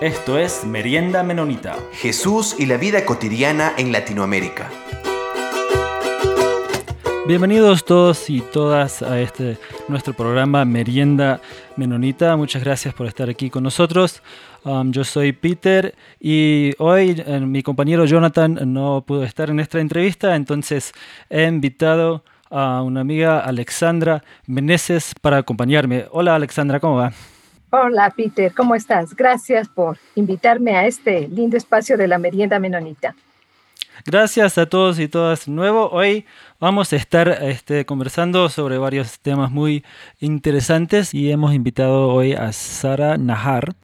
Esto es Merienda Menonita. Jesús y la vida cotidiana en Latinoamérica. Bienvenidos todos y todas a este nuestro programa Merienda Menonita. Muchas gracias por estar aquí con nosotros. Um, yo soy Peter y hoy eh, mi compañero Jonathan no pudo estar en esta entrevista, entonces he invitado a una amiga Alexandra Meneses para acompañarme. Hola Alexandra, ¿cómo va? Hola Peter, ¿cómo estás? Gracias por invitarme a este lindo espacio de la merienda menonita. Gracias a todos y todas nuevo. Hoy vamos a estar este, conversando sobre varios temas muy interesantes y hemos invitado hoy a Sara Nahar,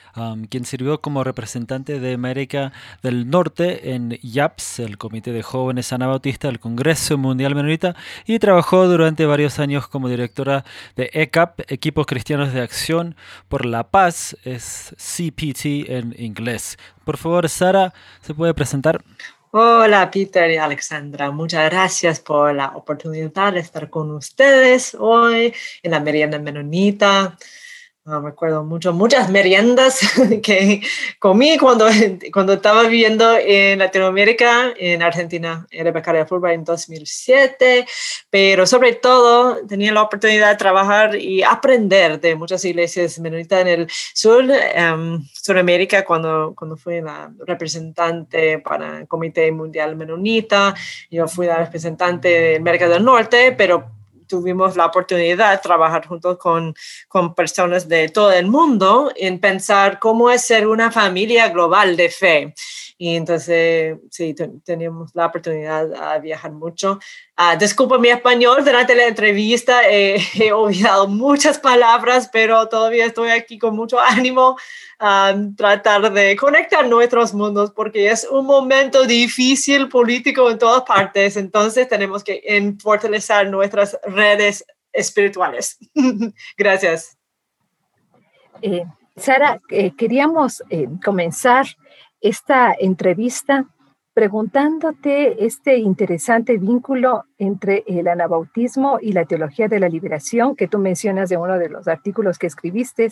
quien sirvió como representante de América del Norte en YAPS, el Comité de Jóvenes Anabautista del Congreso Mundial Menonita, y trabajó durante varios años como directora de ECAP, Equipos Cristianos de Acción por la Paz, es CPT en inglés. Por favor, Sara, ¿se puede presentar? Hola Peter y Alexandra, muchas gracias por la oportunidad de estar con ustedes hoy en la merienda menonita. No, me acuerdo mucho, muchas meriendas que comí cuando, cuando estaba viviendo en Latinoamérica, en Argentina, era becaria fútbol en 2007, pero sobre todo tenía la oportunidad de trabajar y aprender de muchas iglesias menonitas en el sur, um, Suramérica, cuando, cuando fui la representante para el Comité Mundial Menonita, yo fui la representante de América del Norte, pero tuvimos la oportunidad de trabajar juntos con, con personas de todo el mundo en pensar cómo es ser una familia global de fe. Y entonces, sí, teníamos la oportunidad de viajar mucho. Uh, disculpa mi español, durante la entrevista he olvidado muchas palabras, pero todavía estoy aquí con mucho ánimo a tratar de conectar nuestros mundos porque es un momento difícil político en todas partes, entonces tenemos que fortalecer nuestras redes espirituales. Gracias. Eh, Sara, eh, queríamos eh, comenzar esta entrevista preguntándote este interesante vínculo entre el anabautismo y la teología de la liberación que tú mencionas de uno de los artículos que escribiste.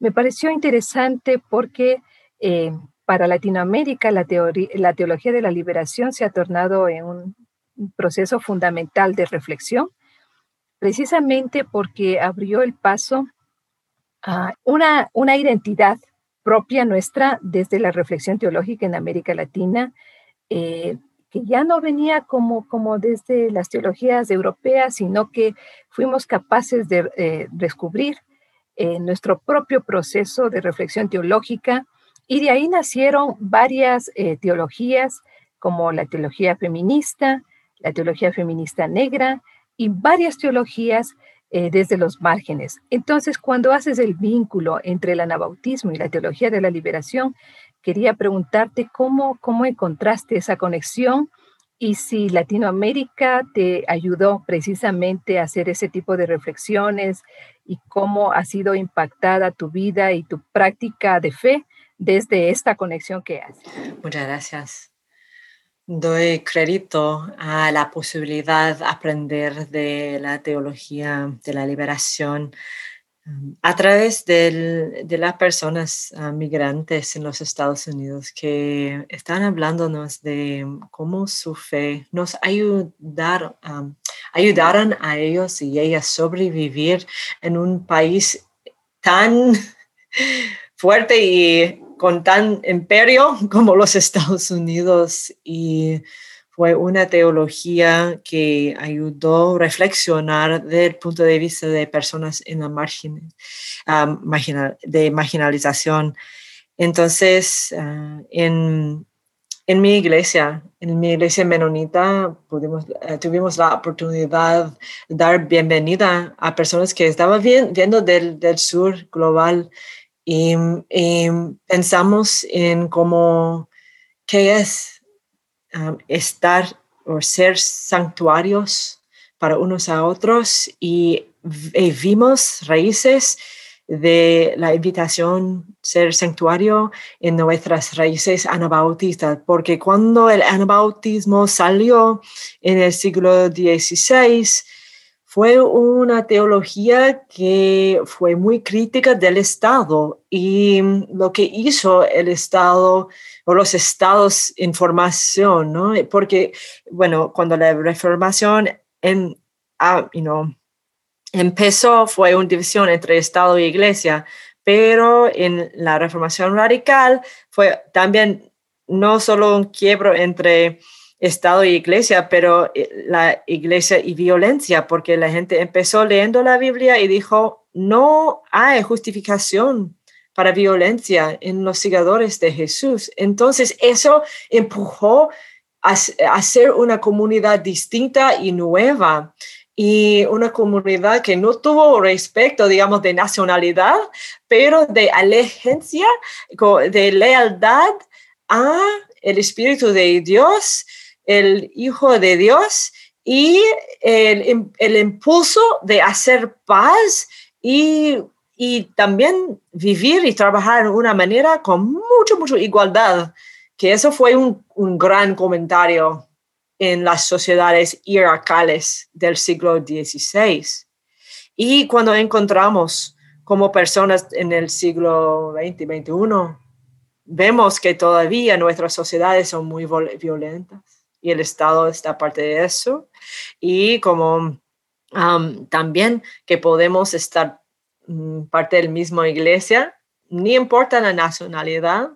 Me pareció interesante porque eh, para Latinoamérica la, la teología de la liberación se ha tornado en un proceso fundamental de reflexión, precisamente porque abrió el paso a una, una identidad propia nuestra desde la reflexión teológica en América Latina eh, que ya no venía como, como desde las teologías europeas, sino que fuimos capaces de eh, descubrir eh, nuestro propio proceso de reflexión teológica y de ahí nacieron varias teologías como la teología feminista, la teología feminista negra y varias teologías desde los márgenes. Entonces, cuando haces el vínculo entre el anabautismo y la teología de la liberación, quería preguntarte cómo, cómo encontraste esa conexión y si Latinoamérica te ayudó precisamente a hacer ese tipo de reflexiones y cómo ha sido impactada tu vida y tu práctica de fe desde esta conexión que haces. Muchas gracias. Doy crédito a la posibilidad de aprender de la teología de la liberación a través de las personas ah, migrantes en los Estados Unidos que están hablándonos de cómo su fe nos ayudar, ayudaron a ellos y ellas sobrevivir en un país tan fuerte y con tan imperio como los Estados Unidos. Y fue una teología que ayudó a reflexionar desde el punto de vista de personas en la margen, de marginalización. Entonces, ah, en, en, mi iglesia, en mi iglesia menonita, pudimos, eh, tuvimos la oportunidad de dar bienvenida a personas que estaban viendo del, del sur global y, y pensamos en cómo, qué es Um, estar o ser santuarios para unos a otros y, vimos raíces de la invitación ser santuario en nuestras raíces anabautistas, porque cuando el anabautismo salió en el siglo XVI, fue una teología que fue muy crítica del Estado y lo que hizo el Estado o los estados en formación, ¿no? Porque, bueno, cuando la reformación en, ah, empezó, fue una división entre Estado y Iglesia, pero en la reformación radical fue también no solo un quiebro entre Estado y iglesia, pero eh, la iglesia y violencia, porque la gente empezó leyendo la Biblia y dijo, no hay justificación para violencia en los seguidores de Jesús. Entonces eso empujó a, ser una comunidad distinta y nueva y una comunidad que no tuvo respecto, digamos, de nacionalidad, pero de alegencia, de lealtad a el Espíritu de Dios el Hijo de Dios y el, el impulso de hacer paz y, y, también vivir y trabajar de una manera con mucho, mucha igualdad, que eso fue un, un gran comentario en las sociedades hierarcales del siglo XVI. Y cuando encontramos como personas en el siglo XX, XXI, vemos que todavía nuestras sociedades son muy violentas y el Estado está parte de eso. Y como también que podemos estar mm, parte del mismo iglesia, ni importa la nacionalidad,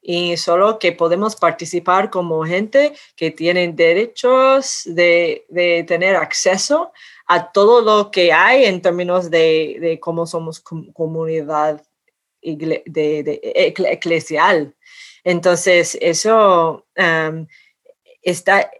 y solo que podemos participar como gente que tienen derechos de, de tener acceso a todo lo que hay en términos de, de cómo somos comunidad de, de, eclesial. Entonces, eso está,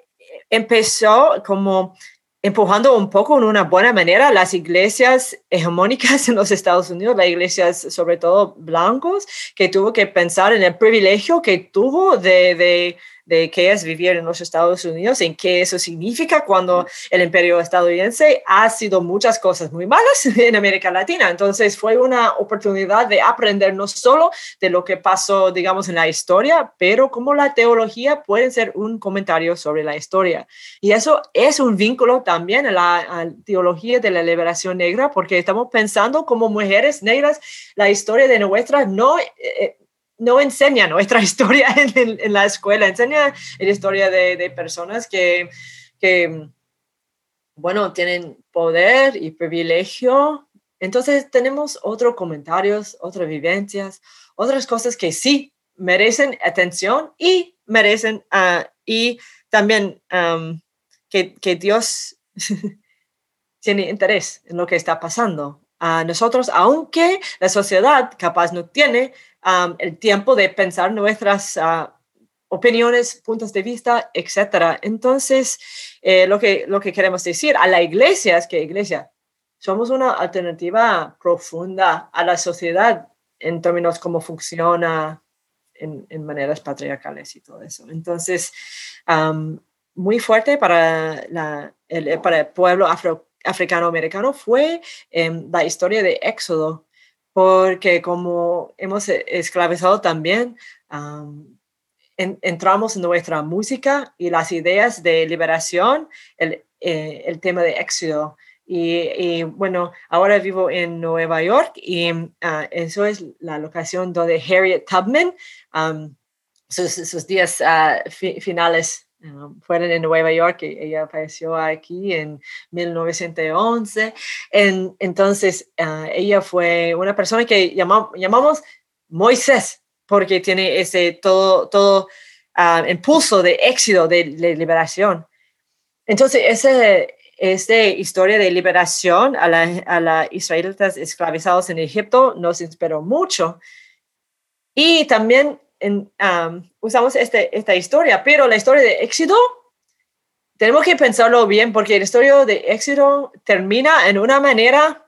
empezó como empujando un poco en una buena manera las iglesias hegemónicas en los Estados Unidos, las iglesias sobre todo blancos, que tuvo que pensar en el privilegio que tuvo de de qué es vivir en los Estados Unidos, en qué eso significa cuando el imperio estadounidense ha sido muchas cosas muy malas en América Latina. Entonces fue una oportunidad de aprender no solo de lo que pasó, digamos, en la historia, pero cómo la teología puede ser un comentario sobre la historia. Y eso es un vínculo también a la teología de la liberación negra, porque estamos pensando como mujeres negras, la historia de nuestra no... Eh, no enseña nuestra historia en, la escuela, enseña la historia de, personas que, bueno, tienen poder y privilegio. Entonces tenemos otros comentarios, otras vivencias, otras cosas que sí merecen atención y merecen, uh, y también que, Dios tiene interés en lo que está pasando. A nosotros, aunque la sociedad capaz no tiene el tiempo de pensar nuestras ah, opiniones, puntos de vista, etc. Entonces, eh, lo, que, lo que queremos decir a la iglesia es que, iglesia, somos una alternativa profunda a la sociedad en términos cómo funciona en, maneras patriarcales y todo eso. Entonces, muy fuerte para, el, para el pueblo afro, africano-americano fue em, la historia de Éxodo, porque como hemos e, esclavizado también, entramos en nuestra música y las ideas de liberación, el, eh, el tema de éxodo. Y, bueno, ahora vivo en Nueva York y ah, eso es la locación donde Harriet Tubman, sus, días uh, finales Um, fueron en Nueva York, ella apareció aquí en 1911. En, entonces, uh, ella fue una persona que llamamos Moisés, porque tiene ese todo, todo uh, impulso de éxito, de, liberación. Entonces, ese, esta historia de liberación a los a la israelitas esclavizados en Egipto nos inspiró mucho. Y también usamos este, esta historia, pero la historia de éxito, tenemos que pensarlo bien porque la historia de éxito termina en una manera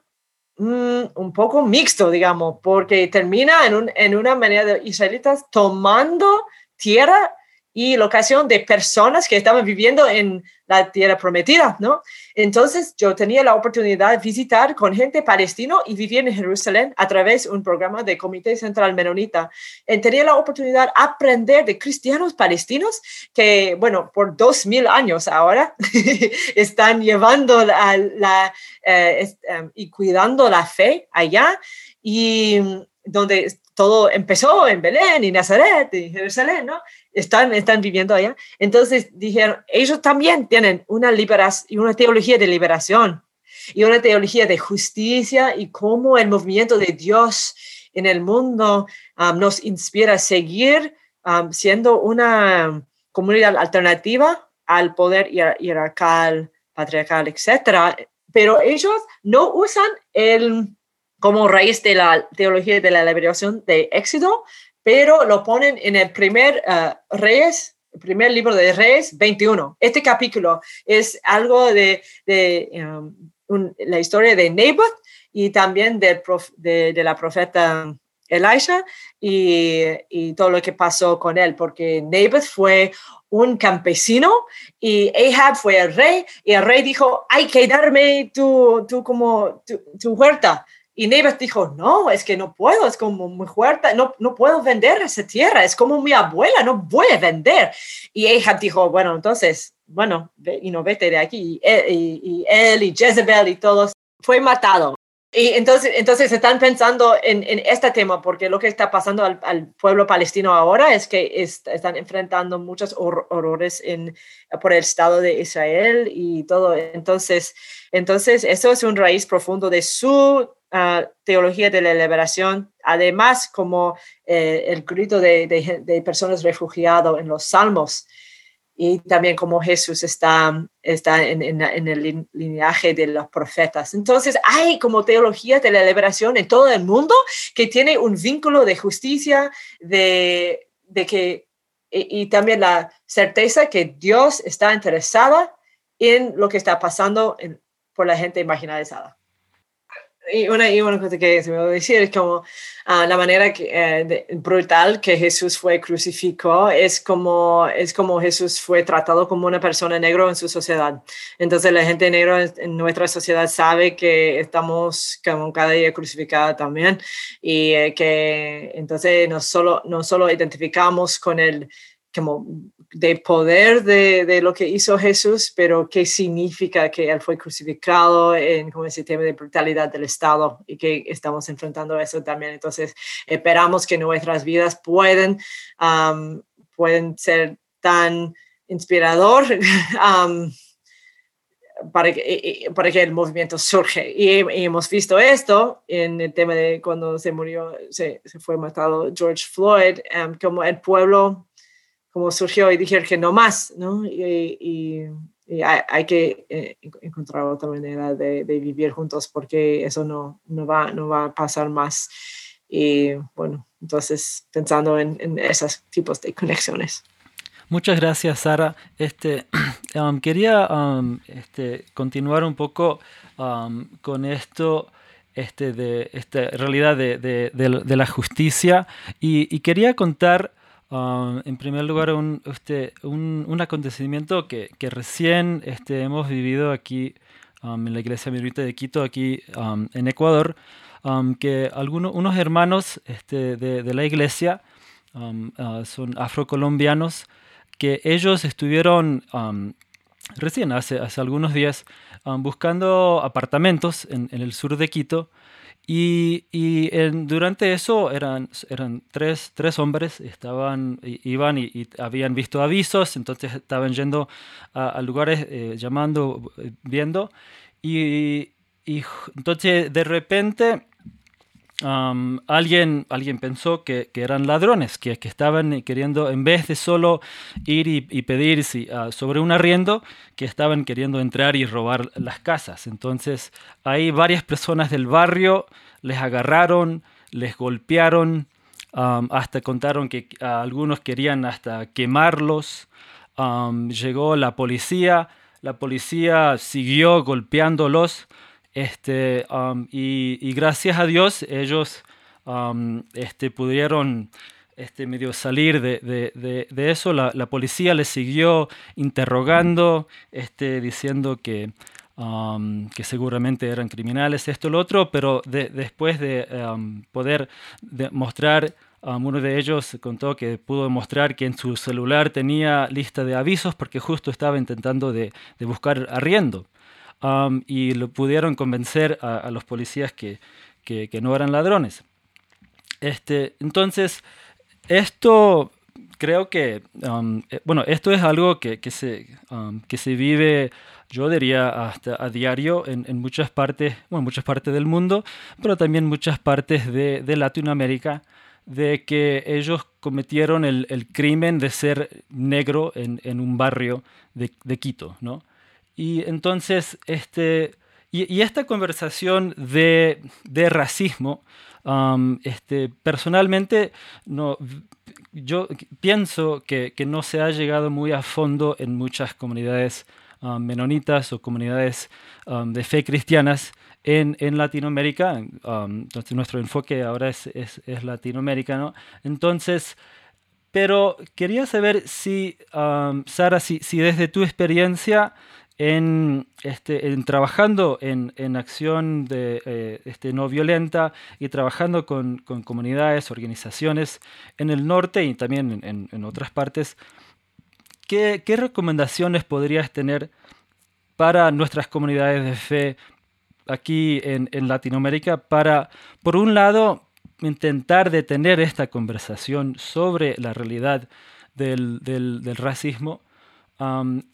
mm, un poco mixto, digamos, porque termina en, un, en una manera de israelitas tomando tierra y locación de personas que estaban viviendo en la tierra prometida, ¿no? Entonces yo tenía la oportunidad de visitar con gente palestino y vivir en Jerusalén a través de un programa de Comité Central Menonita. Y tenía la oportunidad de aprender de cristianos palestinos que, bueno, por dos mil años ahora están llevando la, la eh, em, y cuidando la fe allá y donde todo empezó en Belén y Nazaret y Jerusalén, ¿no? Están, están viviendo allá. Entonces dijeron, ellos también tienen una, liberación, una teología de liberación y una teología de justicia y cómo el movimiento de Dios en el mundo um, nos inspira a seguir um, siendo una comunidad alternativa al poder hierarcal, patriarcal, etc. Pero ellos no usan el como raíz de la teología de la liberación de Éxodo, pero lo ponen en el primer uh, Reyes, el primer libro de Reyes 21. Este capítulo es algo de, de um, la historia de Naboth y también de, de, la profeta Elisha y, y, todo lo que pasó con él, porque Naboth fue un campesino y Ahab fue el rey y el rey dijo, hay que darme tu, tu como, tu, tu huerta. Y Neves dijo, no, es que no puedo, es como muy fuerte, no, no puedo vender esa tierra, es como mi abuela, no a vender. Y Ahab dijo, bueno, entonces, bueno, y no vete de aquí. Y, él y Jezebel y todos fue matado. Y entonces, entonces están pensando en, en este tema, porque lo que está pasando al, al pueblo palestino ahora es que están enfrentando muchos horrores en, por el Estado de Israel y todo. Entonces, entonces, eso es un raíz profundo de su teología de la liberación, además como eh, el grito de, personas refugiadas en los salmos y también como Jesús está, está en, el lineaje de los profetas. Entonces hay como teología de la liberación en todo el mundo que tiene un vínculo de justicia, de, de que, y, también la certeza que Dios está interesada en lo que está pasando por la gente marginalizada y una, y una cosa que se me va a decir es como ah, la manera que, eh, brutal que Jesús fue crucificado es como, es como Jesús fue tratado como una persona negra en su sociedad. Entonces la gente negra en nuestra sociedad sabe que estamos como cada día crucificada también y eh, que entonces no solo, no solo identificamos con el como de poder de, de, lo que hizo Jesús, pero qué significa que Él fue crucificado en como ese tema de brutalidad del Estado y que estamos enfrentando eso también. Entonces, esperamos que nuestras vidas pueden, pueden ser tan inspirador para, que, para que el movimiento surge. Y, hemos visto esto en el tema de cuando se murió, se, se fue matado George Floyd, como el pueblo como surgió y dijeron que no más, ¿no? Y, hay, que eh, encontrar otra manera de, vivir juntos porque eso no, no, va, no va a pasar más. Y bueno, entonces pensando en, esos tipos de conexiones. Muchas gracias, Sara. Este, um, quería um, este, continuar un poco um, con esto este, de esta realidad de, de, la justicia y, y quería contar Um, en primer lugar, un, este, un, acontecimiento que, que, recién este, hemos vivido aquí um, en la iglesia minorita de Quito, aquí um, en Ecuador, que algunos unos hermanos este, de, de, la iglesia uh, son afrocolombianos, que ellos estuvieron recién, hace, hace algunos días, buscando apartamentos en, en el sur de Quito y, y durante eso eran, eran tres, tres hombres, estaban, iban y, habían visto avisos, entonces estaban yendo a, lugares, eh, llamando, eh, viendo, y, y, entonces de repente alguien, alguien pensó que, eran ladrones, que, estaban queriendo, en vez de solo ir y, pedir ah, sobre un arriendo, que estaban queriendo entrar y robar las casas. Entonces, hay varias personas del barrio les agarraron, les golpearon, hasta contaron que algunos querían hasta quemarlos. llegó la policía, la policía siguió golpeándolos este, um, y, gracias a Dios ellos um, este, pudieron este, medio salir de, eso. La, policía les siguió interrogando, este, diciendo que, um, que seguramente eran criminales, esto, lo otro, pero después de poder demostrar, um, uno de ellos contó que pudo demostrar que en su celular tenía lista de avisos porque justo estaba intentando de, buscar arriendo. Y lo pudieron convencer a, los policías que, que, que, no eran ladrones. Este, entonces, esto creo que, um, eh, bueno, esto es algo que, que se, um, que se vive, yo diría, hasta a diario en, en, muchas partes, bueno, muchas partes del mundo, pero también muchas partes de, de Latinoamérica, de que ellos cometieron el, el crimen de ser negro en, en un barrio de, de, Quito, ¿no? Y entonces, este, y, esta conversación de, de racismo, este, personalmente, no, yo pienso que, que, no se ha llegado muy a fondo en muchas comunidades menonitas o comunidades de fe cristianas en, en Latinoamérica. entonces, nuestro enfoque ahora es, es, es latinoamericano. Entonces, pero quería saber si, Sara, si, si desde tu experiencia en, este, en trabajando en, en acción de, eh, este, no violenta y trabajando con, con, comunidades, organizaciones en el norte y también en, en otras partes, ¿qué, ¿qué, recomendaciones podrías tener para nuestras comunidades de fe aquí en, en Latinoamérica para, por un lado, intentar detener esta conversación sobre la realidad del, del, del racismo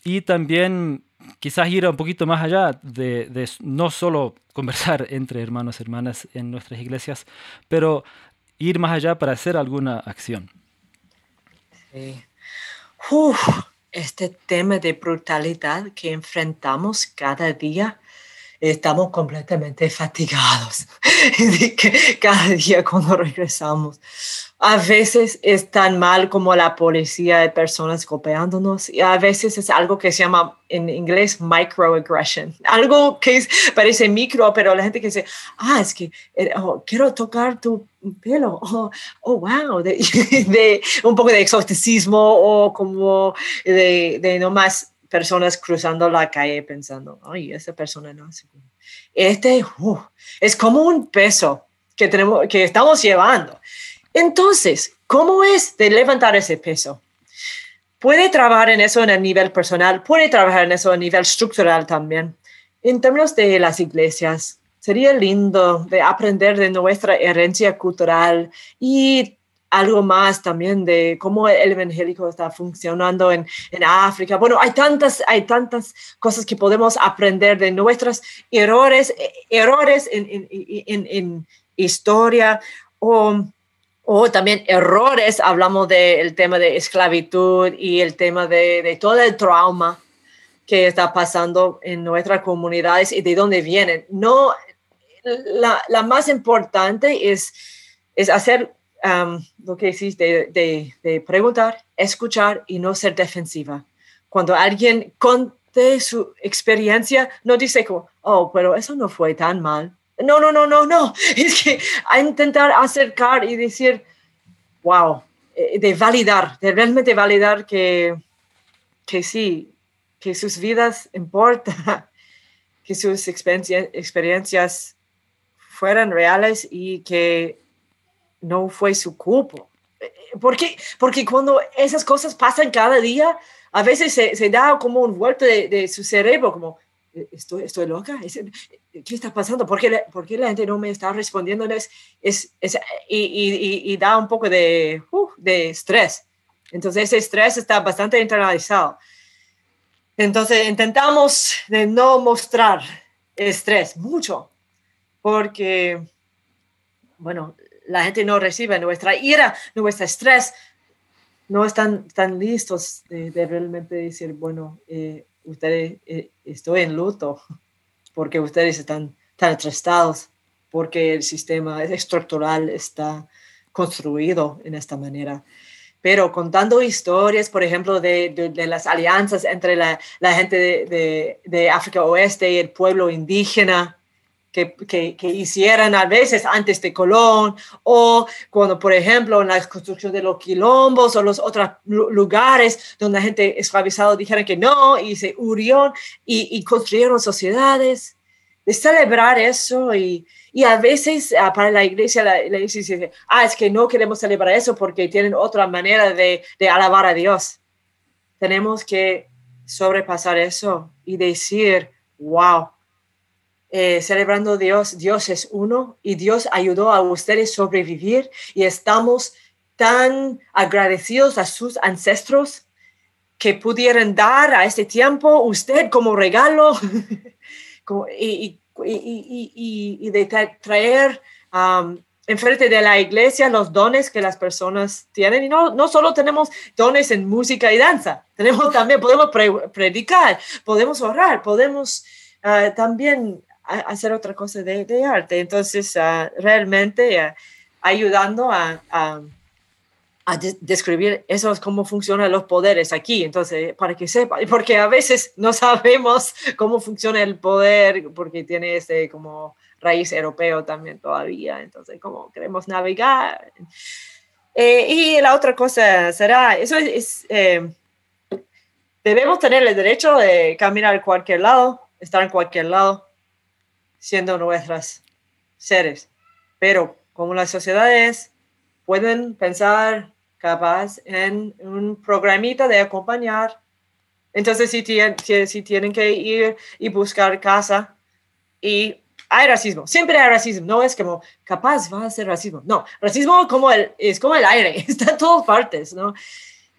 y también quizás ir un poquito más allá de, no solo conversar entre hermanos y hermanas en nuestras iglesias, pero ir más allá para hacer alguna acción. Este tema de brutalidad que enfrentamos cada día estamos completamente fatigados cada día cuando regresamos. A veces es tan mal como la policía de personas golpeándonos y a veces es algo que se llama en inglés microaggression, algo que parece micro, pero la gente que dice, ah, es que eh, oh, quiero tocar tu pelo, oh, oh wow, de, un poco de exoticismo o como de, de nomás personas cruzando la calle pensando, ay, esa persona no hace. Este uh, es como un peso que, tenemos, que estamos llevando. Entonces, ¿cómo es de levantar ese peso? Puede trabajar en eso en el nivel personal, puede trabajar en eso a nivel estructural también. En términos de las iglesias, sería lindo de aprender de nuestra herencia cultural y algo más también de cómo el evangélico está funcionando en, en, África. Bueno, hay tantas, hay tantas cosas que podemos aprender de nuestros errores, eh, errores en, en, en historia o, o, también errores. Hablamos del tema de esclavitud y el tema de, de todo el trauma que está pasando en nuestras comunidades y de dónde vienen. No, la, la más importante es, es hacer lo que hiciste de, de, preguntar, escuchar y no ser defensiva. Cuando alguien conte su experiencia, no dice como, oh, pero eso no fue tan mal. No, no, no, no, no. Es que a intentar acercar y decir, wow, eh, de validar, de realmente validar que, que sí, que sus vidas importan, que sus experiencias fueran reales y que no fue su culpa. Porque, porque cuando esas cosas pasan cada día, a veces se, da como un vuelto de, de, su cerebro, como, ¿estoy, estoy loca? ¿Qué está pasando? ¿Por qué, ¿Por qué, la gente no me está respondiendo? Es, es, es y, y, y, da un poco de, uh, de estrés. Entonces ese estrés está bastante internalizado. Entonces intentamos de no mostrar estrés mucho, porque, bueno, la gente no recibe nuestra ira, nuestro estrés, no están tan listos de, realmente decir, bueno, eh, ustedes, eh, estoy en luto porque ustedes están tan estresados, porque el sistema estructural está construido en esta manera. Pero contando historias, por ejemplo, de, de, las alianzas entre la, la gente de, de, África Oeste y el pueblo indígena, que, que, hicieran a veces antes de Colón, o cuando, por ejemplo, en la construcción de los quilombos o los otros lugares donde la gente esclavizada dijeron que no y se urieron y, y construyeron sociedades, de celebrar eso y, y a veces ah, para la iglesia, la, iglesia dice, ah, es que no queremos celebrar eso porque tienen otra manera de, de alabar a Dios. Tenemos que sobrepasar eso y decir, wow, eh, celebrando Dios, Dios es uno y Dios ayudó a ustedes a sobrevivir y estamos tan agradecidos a sus ancestros que pudieran dar a este tiempo usted como regalo y, de traer um, enfrente de la iglesia los dones que las personas tienen. Y no, no solo tenemos dones en música y danza, tenemos también, podemos predicar, podemos orar, podemos uh, también hacer otra cosa de, de arte. Entonces, ah, realmente ah, ayudando a, a, a describir eso, cómo funcionan los poderes aquí. Entonces, para que sepa, porque a veces no sabemos cómo funciona el poder, porque tiene ese como raíz europeo también todavía. Entonces, cómo queremos navegar. Eh, y la otra cosa será, eso es, eh, debemos tener el derecho de caminar a cualquier lado, estar en cualquier lado, siendo nuestras seres. Pero como las sociedades pueden pensar capaz en un programita de acompañar, entonces si tienen, si tienen que ir y buscar casa y hay racismo, siempre hay racismo, no es como capaz va a ser racismo, no, racismo como el, es como el aire, está en todas partes, ¿no?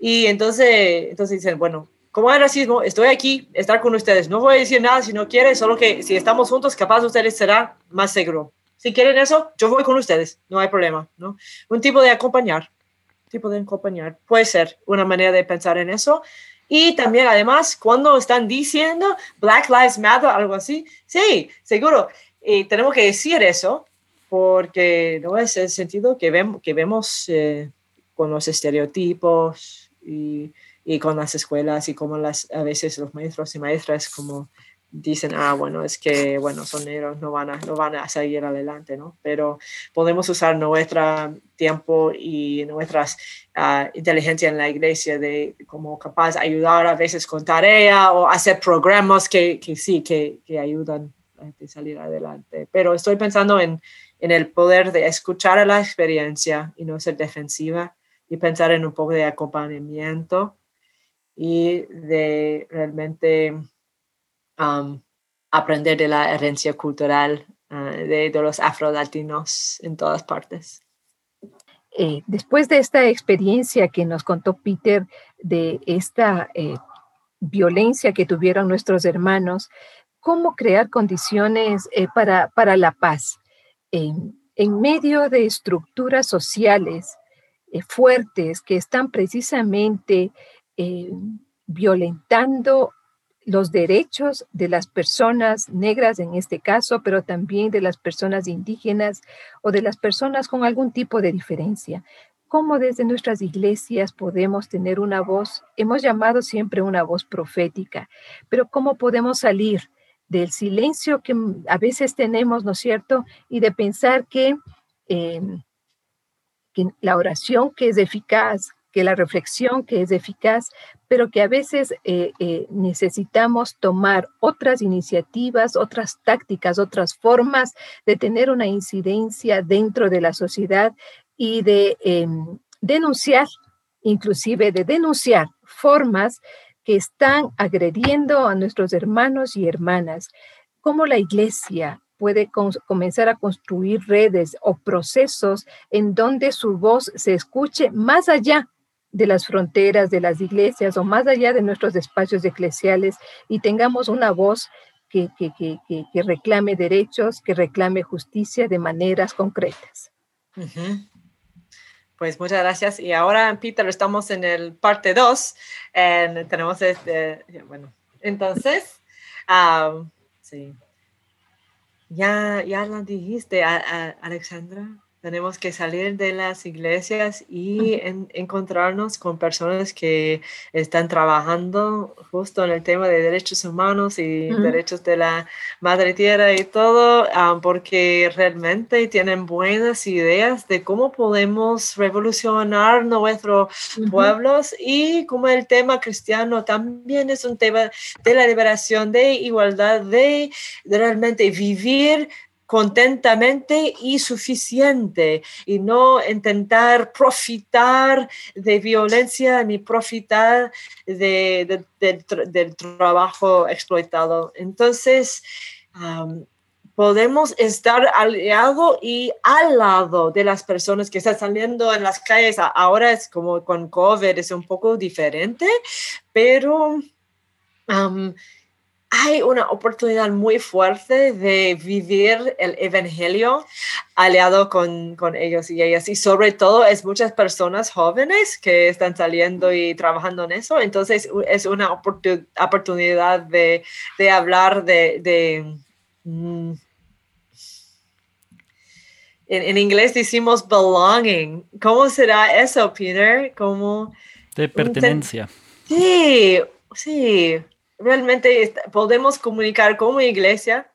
Y entonces, entonces dicen, bueno, como hay racismo, estoy aquí, estar con ustedes. No voy a decir nada si no quieren, solo que si estamos juntos, capaz ustedes será más seguro. Si quieren eso, yo voy con ustedes, no hay problema, ¿no? Un tipo de acompañar, tipo de acompañar, puede ser una manera de pensar en eso. Y también, además, cuando están diciendo Black Lives Matter, algo así, sí, seguro. Y tenemos que decir eso, porque no es el sentido que, vemos, eh, con los estereotipos y y con las escuelas y como las, a veces los maestros y maestras como dicen, ah, bueno, es que, bueno, son negros, no van a, no van a seguir adelante, ¿no? Pero podemos usar nuestro tiempo y nuestras uh, inteligencia en la iglesia de como capaz ayudar a veces con tarea o hacer programas que, que sí, que, que ayudan a salir adelante. Pero estoy pensando en, en el poder de escuchar a la experiencia y no ser defensiva y pensar en un poco de acompañamiento y de realmente aprender de la herencia cultural de, de, los afro-latinos en todas partes. Eh, después de esta experiencia que nos contó Peter de esta eh, violencia que tuvieron nuestros hermanos, ¿cómo crear condiciones eh, para, para la paz? en medio de estructuras sociales fuertes que están precisamente eh, violentando los derechos de las personas negras en este caso, pero también de las personas indígenas o de las personas con algún tipo de diferencia. ¿Cómo desde nuestras iglesias podemos tener una voz? Hemos llamado siempre una voz profética, pero ¿cómo podemos salir del silencio que a veces tenemos, ¿no es cierto? Y de pensar que, em, que la oración que es eficaz, que la reflexión que es eficaz, pero que a veces eh, eh, necesitamos tomar otras iniciativas, otras tácticas, otras formas de tener una incidencia dentro de la sociedad y de em, denunciar, inclusive de denunciar formas que están agrediendo a nuestros hermanos y hermanas, como la iglesia puede comenzar a construir redes o procesos en donde su voz se escuche más allá de las fronteras de las iglesias o más allá de nuestros espacios eclesiales y tengamos una voz que, reclame derechos, que reclame justicia de maneras concretas. Pues muchas gracias. Y ahora, Peter, estamos en el parte 2. Tenemos este, bueno, entonces, sí. Ya, ya lo dijiste, Alexandra, Tenemos que salir de las iglesias y encontrarnos con personas que están trabajando justo en el tema de derechos humanos y derechos de la madre tierra y todo, ah, porque realmente tienen buenas ideas de cómo podemos revolucionar nuestros pueblos y como el tema cristiano también es un tema de la liberación, de igualdad, de, de realmente vivir contentamente y suficiente y no intentar profitar de violencia ni profitar de, del trabajo exploitado. Entonces, podemos estar aliado y al lado de las personas que están saliendo en las calles. Ahora es como con COVID, es un poco diferente, pero hay una oportunidad muy fuerte de vivir el Evangelio aliado con, con, ellos y ellas. Y sobre todo es muchas personas jóvenes que están saliendo y trabajando en eso. Entonces es una oportunidad de, de hablar de... de mm, en, en, inglés decimos belonging. ¿Cómo será eso, Peter? ¿Cómo, de pertenencia. Sí, sí realmente podemos comunicar como iglesia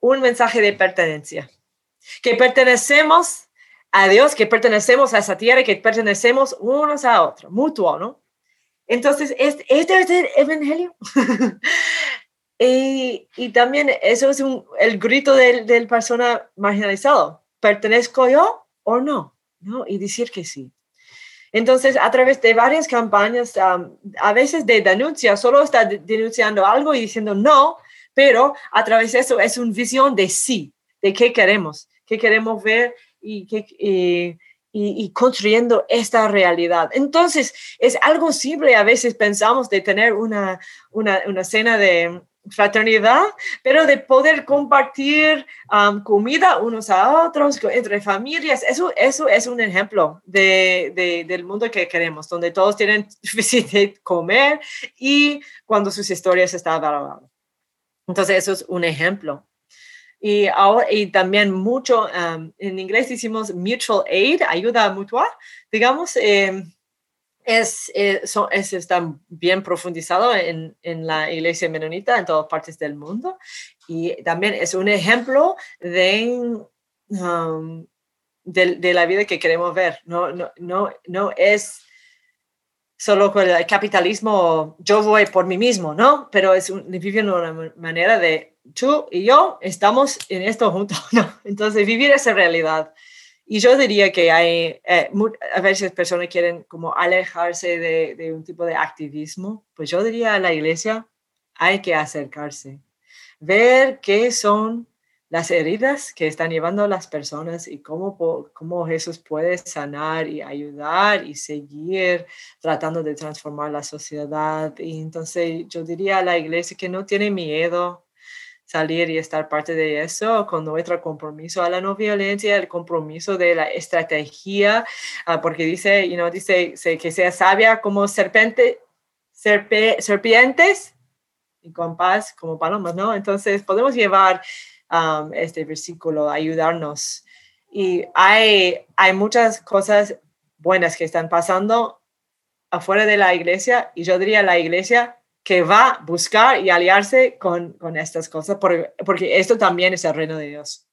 un mensaje de pertenencia, que pertenecemos a Dios, que pertenecemos a esa tierra, que pertenecemos unos a otros, mutuo, ¿no? Entonces, este, este es el evangelio. y, y, también eso es un, el grito del, del persona marginalizado. ¿Pertenezco yo o no? ¿No? Y decir que sí. Entonces, a través de varias campañas, a veces de denuncia, solo está denunciando algo y diciendo no, pero a través de eso es una visión de sí, de qué queremos, qué queremos ver y, y, construyendo esta realidad. Entonces, es algo simple, a veces pensamos de tener una, una, una cena de, fraternidad, pero de poder compartir um, comida unos a otros, entre familias. Eso, eso es un ejemplo de, del mundo que queremos, donde todos tienen suficiente comer y cuando sus historias están valoradas. Entonces, eso es un ejemplo. Y, ahora, y también mucho, um, en inglés decimos mutual aid, ayuda mutua, digamos. Eh, es, eh, es, está bien profundizado en, en, la iglesia menonita en todas partes del mundo y también es un ejemplo de, um, de, la vida que queremos ver. No, no, no, no es solo con el capitalismo, yo voy por mí mismo, ¿no? Pero es un, vivir una manera de tú y yo estamos en esto juntos, ¿no? Entonces, vivir esa realidad. Y yo diría que hay, eh, a veces personas quieren como alejarse de, de, un tipo de activismo, pues yo diría a la iglesia hay que acercarse, ver qué son las heridas que están llevando las personas y cómo, cómo Jesús puede sanar y ayudar y seguir tratando de transformar la sociedad. Y entonces yo diría a la iglesia que no tiene miedo salir y estar parte de eso con nuestro compromiso a la no violencia, el compromiso de la estrategia, ah, porque dice, you know, dice que sea sabia como serpiente, serpientes y con paz como palomas, ¿no? Entonces podemos llevar um, este versículo, ayudarnos. Y hay, hay muchas cosas buenas que están pasando afuera de la iglesia y yo diría la iglesia que va a buscar y aliarse con, con estas cosas, porque, porque, esto también es el reino de Dios.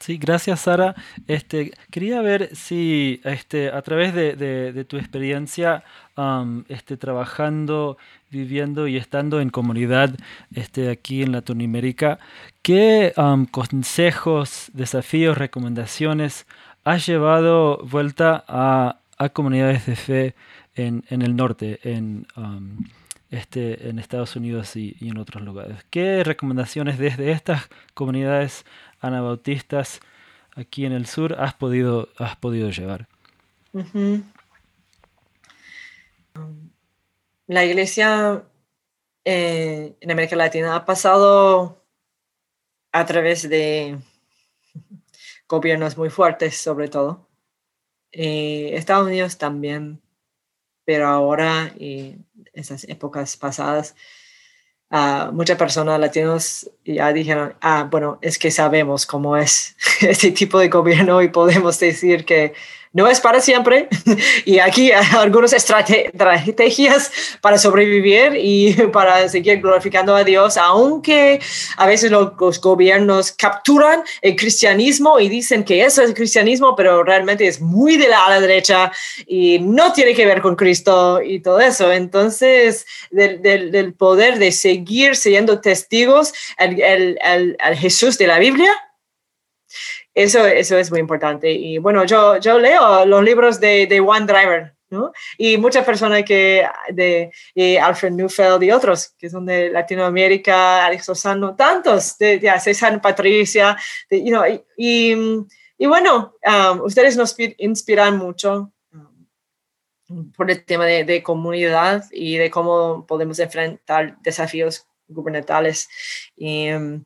Sí, gracias Sara. Este, quería ver si este, a través de, de, tu experiencia um, este, trabajando, viviendo y estando en comunidad este, aquí en Latinoamérica, ¿qué um, consejos, desafíos, recomendaciones has llevado vuelta a, a comunidades de fe en, en el norte, um, este, en Estados Unidos y, en otros lugares. ¿Qué recomendaciones desde estas comunidades anabautistas aquí en el sur has podido, has podido llevar? La iglesia eh, en América Latina ha pasado a través de gobiernos muy fuertes, sobre todo. Eh, Estados Unidos también, pero ahora y esas épocas pasadas, muchas personas latinos ya dijeron, ah, bueno, es que sabemos cómo es este tipo de gobierno y podemos decir que no es para siempre y aquí hay algunas estrategias para sobrevivir y para seguir glorificando a Dios, aunque a veces los, gobiernos capturan el cristianismo y dicen que eso es cristianismo, pero realmente es muy de la, derecha y no tiene que ver con Cristo y todo eso. Entonces, del, del, poder de seguir siendo testigos al Jesús de la Biblia eso, eso es muy importante. Y bueno, yo, yo leo los libros de, de One Driver, ¿no? Y muchas personas que, de, Alfred Neufeld y otros, que son de Latinoamérica, Alex Osano, tantos, de, de César Patricia, you know, y, y, bueno, um, ustedes nos inspiran mucho um, por el tema de, de, comunidad y de cómo podemos enfrentar desafíos gubernamentales. Y, um,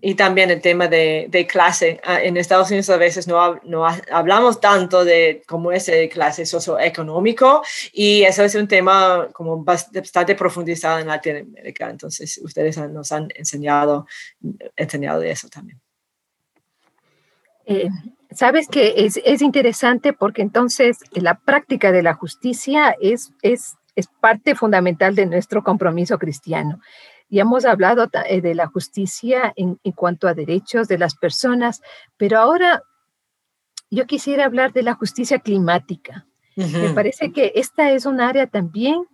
y también el tema de, de, clase. Ah, en Estados Unidos a veces no, no hablamos tanto de cómo es el clase socioeconómico y eso es un tema como bastante profundizado en Latinoamérica. Entonces, ustedes nos han enseñado, enseñado de eso también. Eh, Sabes que es, es, interesante porque entonces la práctica de la justicia es, es, es parte fundamental de nuestro compromiso cristiano. Y hemos hablado eh, de la justicia en, cuanto a derechos de las personas, pero ahora yo quisiera hablar de la justicia climática. Me parece que esta es un área también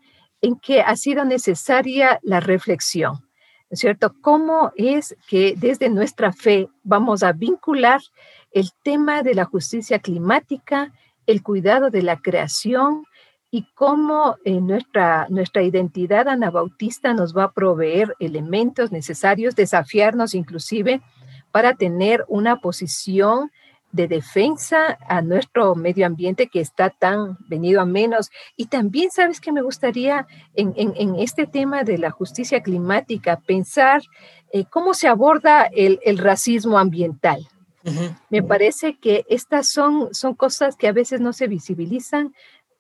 en que ha sido necesaria la reflexión, ¿no es cierto? ¿Cómo es que desde nuestra fe vamos a vincular el tema de la justicia climática, el cuidado de la creación, y cómo eh, nuestra, nuestra identidad anabautista nos va a proveer elementos necesarios, desafiarnos inclusive para tener una posición de defensa a nuestro medio ambiente que está tan venido a menos. Y también, ¿sabes que me gustaría en, en, este tema de la justicia climática pensar eh, cómo se aborda el, el racismo ambiental? Me parece que estas son, son cosas que a veces no se visibilizan,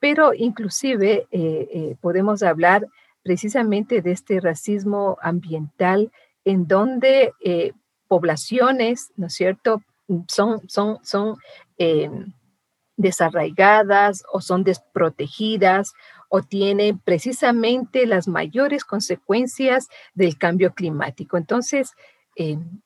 pero inclusive eh, eh, podemos hablar precisamente de este racismo ambiental en donde eh, poblaciones, ¿no es cierto?, son, son, son desarraigadas o son desprotegidas o tienen precisamente las mayores consecuencias del cambio climático. Entonces,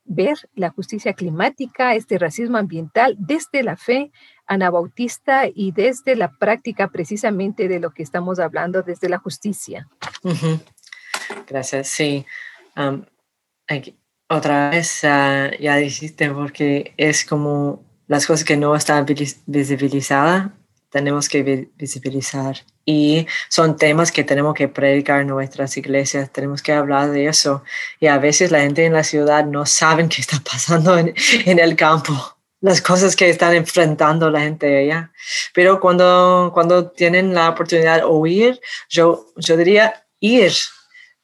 ver la justicia climática, este racismo ambiental desde la fe anabautista y desde la práctica precisamente de lo que estamos hablando, desde la justicia. Gracias, sí. otra vez ah, ya dijiste, porque es como las cosas que no están visibilizadas, tenemos que visibilizar. Y son temas que tenemos que predicar en nuestras iglesias, tenemos que hablar de eso. Y a veces la gente en la ciudad no sabe qué está pasando en, en el campo las cosas que están enfrentando la gente allá. Pero cuando, cuando tienen la oportunidad de oír, yo, yo diría ir,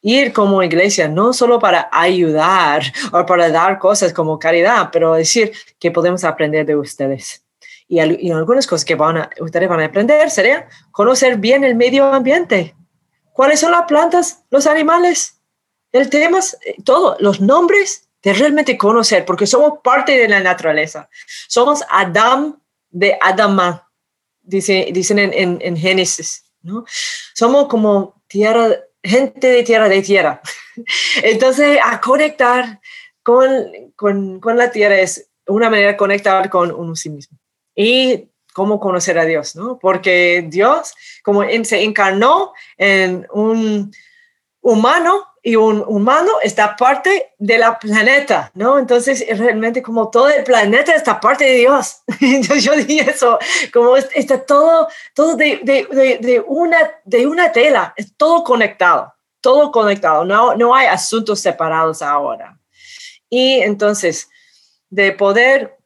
ir como iglesia, no solo para ayudar o para dar cosas como caridad, pero decir que podemos aprender de ustedes. Y, y algunas cosas que van a, ustedes van a aprender sería conocer bien el medio ambiente. ¿Cuáles son las plantas, los animales? El tema, eh, todo, los nombres de realmente conocer, porque somos parte de la naturaleza. Somos Adam de Adama, dice, dicen en, en, Génesis, ¿no? Somos como tierra, gente de tierra de tierra. Entonces, a conectar con, con, con, la tierra es una manera de conectar con uno sí mismo. Y cómo conocer a Dios, ¿no? Porque Dios, como se encarnó en un humano, y un humano está parte de la planeta, ¿no? Entonces, realmente como todo el planeta está parte de Dios. Entonces, yo dije eso, como está todo, todo de, de, de, una, de una tela, es todo conectado, todo conectado, no, no hay asuntos separados ahora. Y entonces, de poder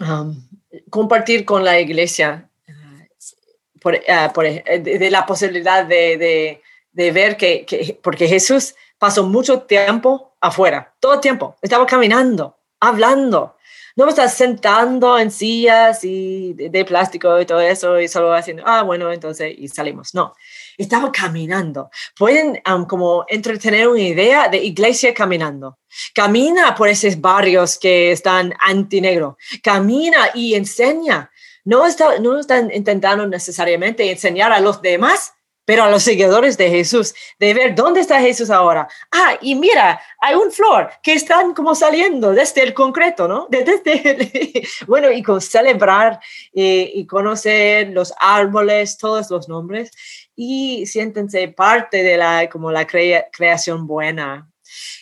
um, compartir con la iglesia, uh, por, uh, por, de, la posibilidad de, de ver que, que, porque Jesús pasó mucho tiempo afuera, todo el tiempo. Estaba caminando, hablando. No me estás sentando en sillas y de, plástico y todo eso y solo haciendo, ah, bueno, entonces, y salimos. No, estaba caminando. Pueden como entretener una idea de iglesia caminando. Camina por esos barrios que están antinegro. Camina y enseña. No, está, no están intentando necesariamente enseñar a los demás, pero a los seguidores de Jesús, de ver dónde está Jesús ahora. Ah, y mira, hay un flor que están como saliendo desde el concreto, ¿no? Desde, bueno, y con celebrar eh, y conocer los árboles, todos los nombres, y siéntense parte de la, como la creación buena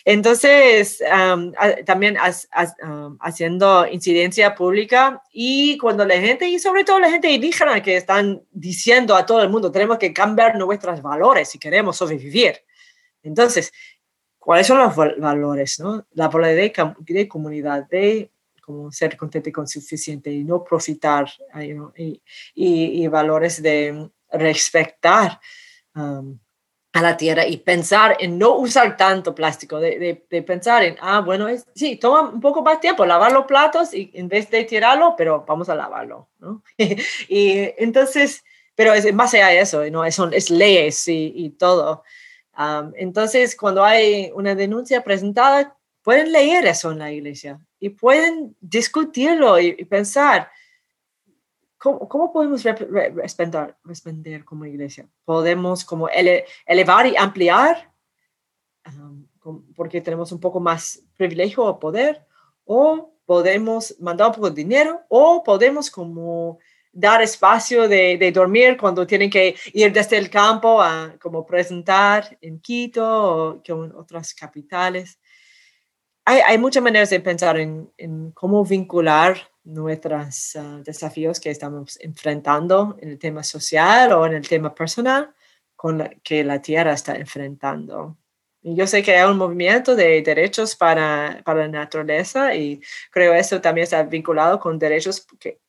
entonces, también haciendo incidencia pública y cuando la gente, y sobre todo la gente indígena que están diciendo a todo el mundo, tenemos que cambiar nuestros valores si queremos sobrevivir. Entonces, ¿cuáles son los valores? No? La polaridad de, comunidad, de como ser contente con suficiente y no profitar, y, y, valores de respetar a la tierra y pensar en no usar tanto plástico, de, de, pensar en, ah, bueno, sí, toma un poco más tiempo lavar los platos y en vez de tirarlo, pero vamos a lavarlo, ¿no? y entonces, pero es más allá de eso, ¿no? Es, es leyes y, y todo. entonces, cuando hay una denuncia presentada, pueden leer eso en la iglesia y pueden discutirlo y pensar, ¿Cómo, podemos responder, responder, como iglesia? ¿Podemos como elevar y ampliar porque tenemos un poco más privilegio o poder? ¿O podemos mandar un poco de dinero? ¿O podemos como dar espacio de, de, dormir cuando tienen que ir desde el campo a como presentar en Quito o en otras capitales? Hay, hay muchas maneras de pensar en, en cómo vincular nuestros ah, desafíos que estamos enfrentando en el tema social o en el tema personal con la, que la Tierra está enfrentando. Y yo sé que hay un movimiento de derechos para, para la naturaleza y creo eso también está vinculado con derechos, que,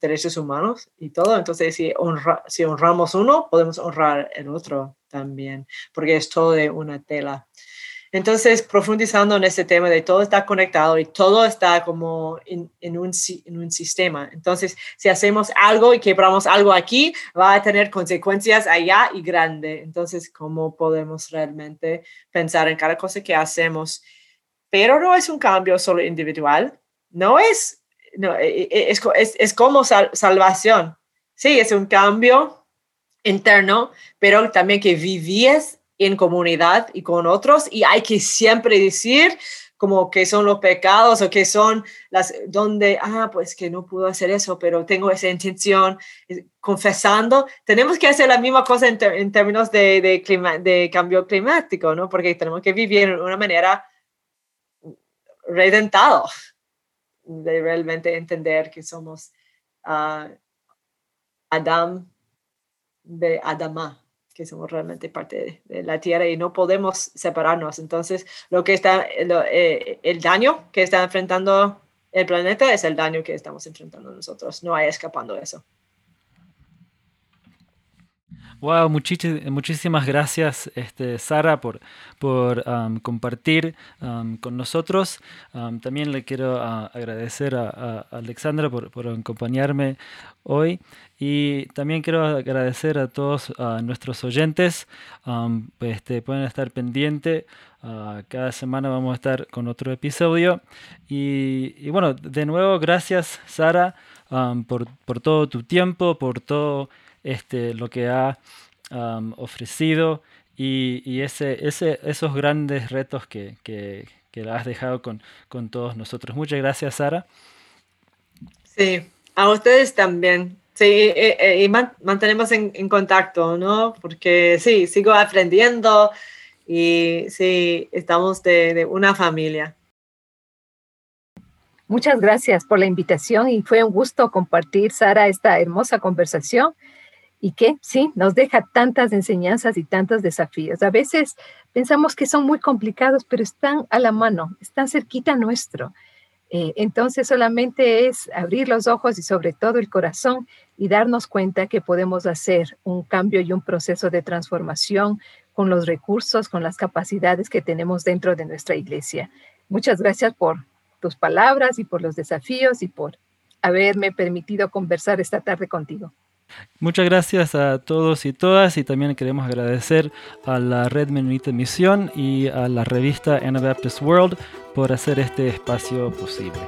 derechos humanos y todo. Entonces, si, honra, si honramos uno, podemos honrar el otro también, porque es todo de una tela. Entonces, profundizando en ese tema de todo está conectado y todo está como en, un, en, un, sistema. Entonces, si hacemos algo y quebramos algo aquí, va a tener consecuencias allá y grande. Entonces, ¿cómo podemos realmente pensar en cada cosa que hacemos? Pero no es un cambio solo individual, no es, no, e, e, es, es, es como salvación. Sí, es un cambio interno, pero también que vivíes en comunidad y con otros y hay que siempre decir como que son los pecados o que son las donde, ah, pues que no puedo hacer eso, pero tengo esa intención, eh, confesando, tenemos que hacer la misma cosa en, términos de, de, clima, de cambio climático, ¿no? Porque tenemos que vivir de una manera redentado, de realmente entender que somos uh, Adam de Adama que somos realmente parte de, la Tierra y no podemos separarnos. Entonces, lo que está, eh, el daño que está enfrentando el planeta es el daño que estamos enfrentando nosotros. No hay escapando de eso. Wow, muchísimas gracias, este, Sara, por, por compartir con nosotros. también le quiero ah, agradecer a, Alexandra por, acompañarme hoy. Y también quiero agradecer a todos nuestros oyentes. este, pueden estar pendientes. Ah, cada semana vamos a estar con otro episodio. Y, bueno, de nuevo, gracias, Sara, por todo tu tiempo, por todo este, lo que ha ofrecido y, ese, ese, esos grandes retos que, que, has dejado con, con, todos nosotros. Muchas gracias, Sara. Sí, a ustedes también. Sí, y, mantenemos en, contacto, ¿no? Porque sí, sigo aprendiendo y sí, estamos de, de una familia. Muchas gracias por la invitación y fue un gusto compartir, Sara, esta hermosa conversación y que sí, nos deja tantas enseñanzas y tantos desafíos. A veces pensamos que son muy complicados, pero están a la mano, están cerquita nuestro. Eh, entonces solamente es abrir los ojos y sobre todo el corazón y darnos cuenta que podemos hacer un cambio y un proceso de transformación con los recursos, con las capacidades que tenemos dentro de nuestra iglesia. Muchas gracias por tus palabras y por los desafíos y por haberme permitido conversar esta tarde contigo. Muchas gracias a todos y todas y también queremos agradecer a la Red Menonita Misión y a la revista Anabaptist World por hacer este espacio posible.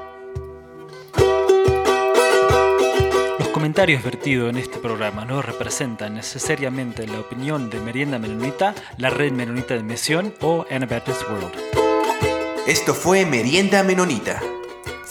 Los comentarios vertidos en este programa no representan necesariamente la opinión de Merienda Menonita, la Red Menonita de Misión o Anabaptist World. Esto fue Merienda Menonita.